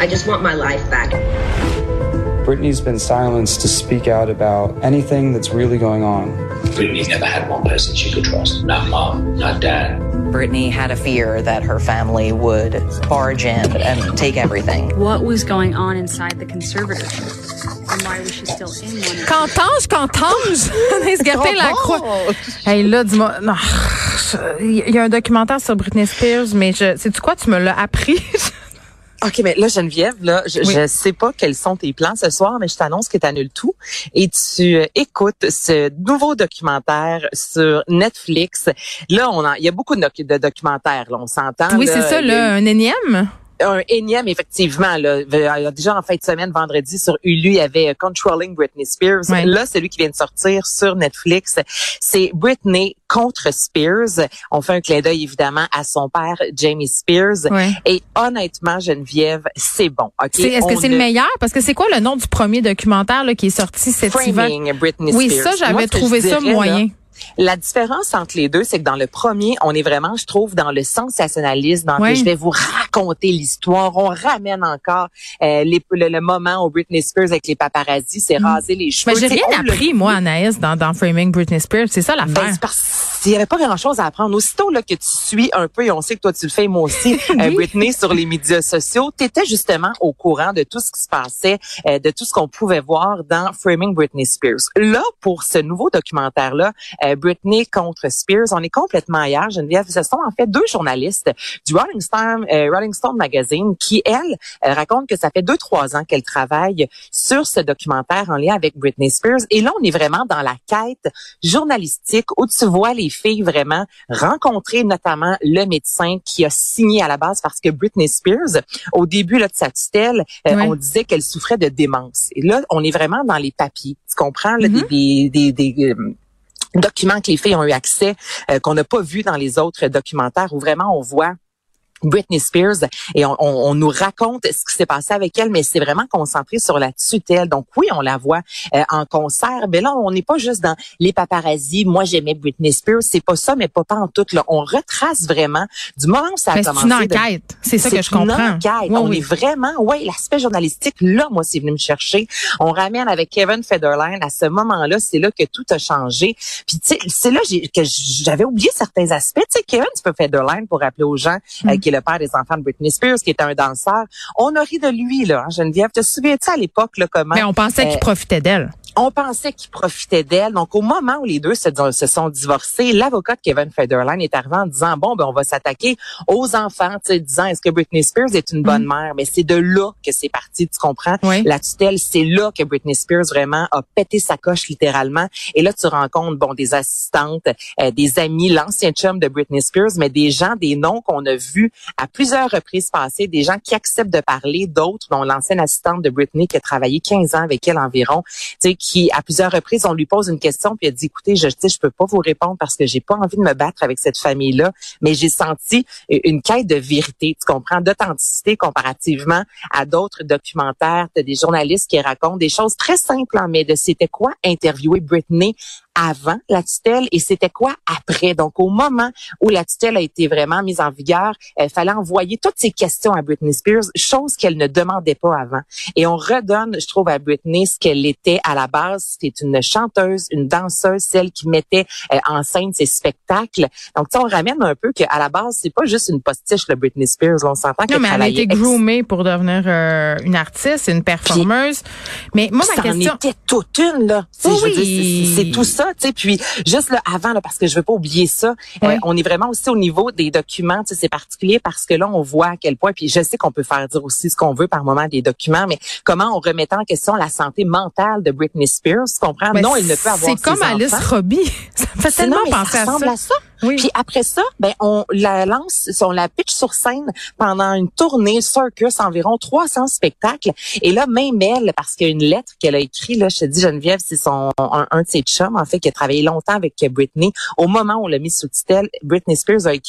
I just want my life back. Britney's been silenced to speak out about anything that's really going on. Britney never had one person she could trust. Not mom, not dad. Brittany had a fear that her family would barge in and take everything. What was going on inside the conservatorship? And why was she still in one? Qu'entends-je, qu'entends-je? Anaïs Gertin-Lacroix. Hey, là, dis-moi. Non. Il y a un documentaire sur Britney Spears, mais je, sais-tu quoi? Tu me l'as appris. OK, mais là, Geneviève, là, je, je sais pas quels sont tes plans ce soir, mais je t'annonce que tu annules tout et tu euh, écoutes ce nouveau documentaire sur Netflix. Là, on il y a beaucoup de, de documentaires, là, on s'entend. Oui, c'est ça, là, un énième? Un énième, effectivement. Là, déjà en fin de semaine, vendredi, sur Hulu, il y avait euh, Controlling Britney Spears. Là, celui qui vient de sortir sur Netflix, c'est Britney contre Spears. On fait un clin d'œil, évidemment, à son père, Jamie Spears. Et honnêtement, Geneviève, c'est bon. Est-ce que c'est le meilleur? Parce que c'est quoi le nom du premier documentaire là, qui est sorti cet Framing Britney Spears. Oui, ça, j'avais trouvé ça moyen. La différence entre les deux, c'est que dans le premier, on est vraiment, je trouve, dans le sensationnalisme, dans je vais vous raconter l'histoire. On ramène encore euh, les, le, moment où Britney Spears avec les paparazzi s'est mm. rasé les cheveux. Mais j'ai rien appris, moi, Anaïs, dans, dans Framing Britney Spears. C'est ça l'affaire. Ben, il n'y avait pas grand-chose à apprendre. Aussitôt là que tu suis un peu, et on sait que toi tu le fais, moi aussi, euh, Britney, sur les médias sociaux, tu étais justement au courant de tout ce qui se passait, euh, de tout ce qu'on pouvait voir dans Framing Britney Spears. Là, pour ce nouveau documentaire-là, euh, Britney contre Spears, on est complètement ailleurs, Geneviève. Ce sont en fait deux journalistes du Rolling Stone, Rolling Stone Magazine qui, elle, raconte que ça fait deux, trois ans qu'elle travaille sur ce documentaire en lien avec Britney Spears. Et là, on est vraiment dans la quête journalistique où tu vois les filles vraiment rencontrer notamment le médecin qui a signé à la base parce que Britney Spears, au début là, de sa tutelle, euh, on disait qu'elle souffrait de démence. Et là, on est vraiment dans les papiers. Tu comprends? Là, des, des, des, euh, documents que les filles ont eu accès, euh, qu'on n'a pas vu dans les autres documentaires, où vraiment on voit Britney Spears et on, on, nous raconte ce qui s'est passé avec elle, mais c'est vraiment concentré sur la tutelle. Donc oui, on la voit euh, en concert, mais là on n'est pas juste dans les paparazzis. Moi j'aimais Britney Spears, c'est pas ça, mais pas, pas en tout. Là, on retrace vraiment du moment où ça a commencé. C'est une enquête, c'est ça que je comprends. Une enquête. on est vraiment, ouais, l'aspect journalistique là, moi c'est venu me chercher. On ramène avec Kevin Federline à ce moment-là, c'est là que tout a changé. Puis tu sais, c'est là que j'avais oublié certains aspects. Tu sais, Kevin Federline pour rappeler aux gens euh, mm le père des enfants de Britney Spears, qui était un danseur. On a ri de lui, là, hein, Geneviève. Te souviens-tu à l'époque, là, comment... Mais on pensait qu'il euh, profitait d'elle on pensait qu'il profitait d'elle. Donc, au moment où les deux se, sont divorcés, l'avocat de Kevin Federline est arrivé en disant, bon, ben, on va s'attaquer aux enfants, disant, est-ce que Britney Spears est une bonne mm. mère? Mais c'est de là que c'est parti, tu comprends? La tutelle, c'est là que Britney Spears vraiment a pété sa coche littéralement. Et là, tu rencontres, bon, des assistantes, euh, des amis, l'ancien chum de Britney Spears, mais des gens, des noms qu'on a vus à plusieurs reprises passées, des gens qui acceptent de parler, d'autres, dont l'ancienne assistante de Britney qui a travaillé 15 ans avec elle environ, tu sais, qui à plusieurs reprises on lui pose une question puis elle dit écoutez je sais je peux pas vous répondre parce que j'ai pas envie de me battre avec cette famille là mais j'ai senti une quête de vérité tu comprends d'authenticité comparativement à d'autres documentaires. Des journalistes qui racontent des choses très simples mais de c'était quoi interviewer Britney avant la tutelle et c'était quoi après? Donc, au moment où la tutelle a été vraiment mise en vigueur, il fallait envoyer toutes ces questions à Britney Spears, chose qu'elle ne demandait pas avant. Et on redonne, je trouve, à Britney ce qu'elle était à la base. C'était une chanteuse, une danseuse, celle qui mettait euh, en scène ses spectacles. Donc, on ramène un peu qu'à la base, c'est pas juste une postiche, le Britney Spears. On s'entend qu'elle mais elle a été groomée pour devenir euh, une artiste, une performeuse. mais moi, ma question... en était toute une, là. Oui. C'est tout ça puis juste là, avant, là, parce que je veux pas oublier ça, euh, on est vraiment aussi au niveau des documents. C'est particulier parce que là, on voit à quel point, puis je sais qu'on peut faire dire aussi ce qu'on veut par moment des documents, mais comment on remet en question la santé mentale de Britney Spears, tu comprends? non, il ne peut avoir C'est comme Alice Robbie. ça fait tellement penser à ça. Puis après ça, ben on la lance, on la pitch sur scène pendant une tournée circus, environ 300 spectacles. Et là, même elle, parce qu'il y a une lettre qu'elle a écrite, là, je te dis Geneviève, c'est son un, de ses chums, en fait, qui a travaillé longtemps avec Britney. Au moment où on l'a mis sous tutelle, Britney Spears a écrit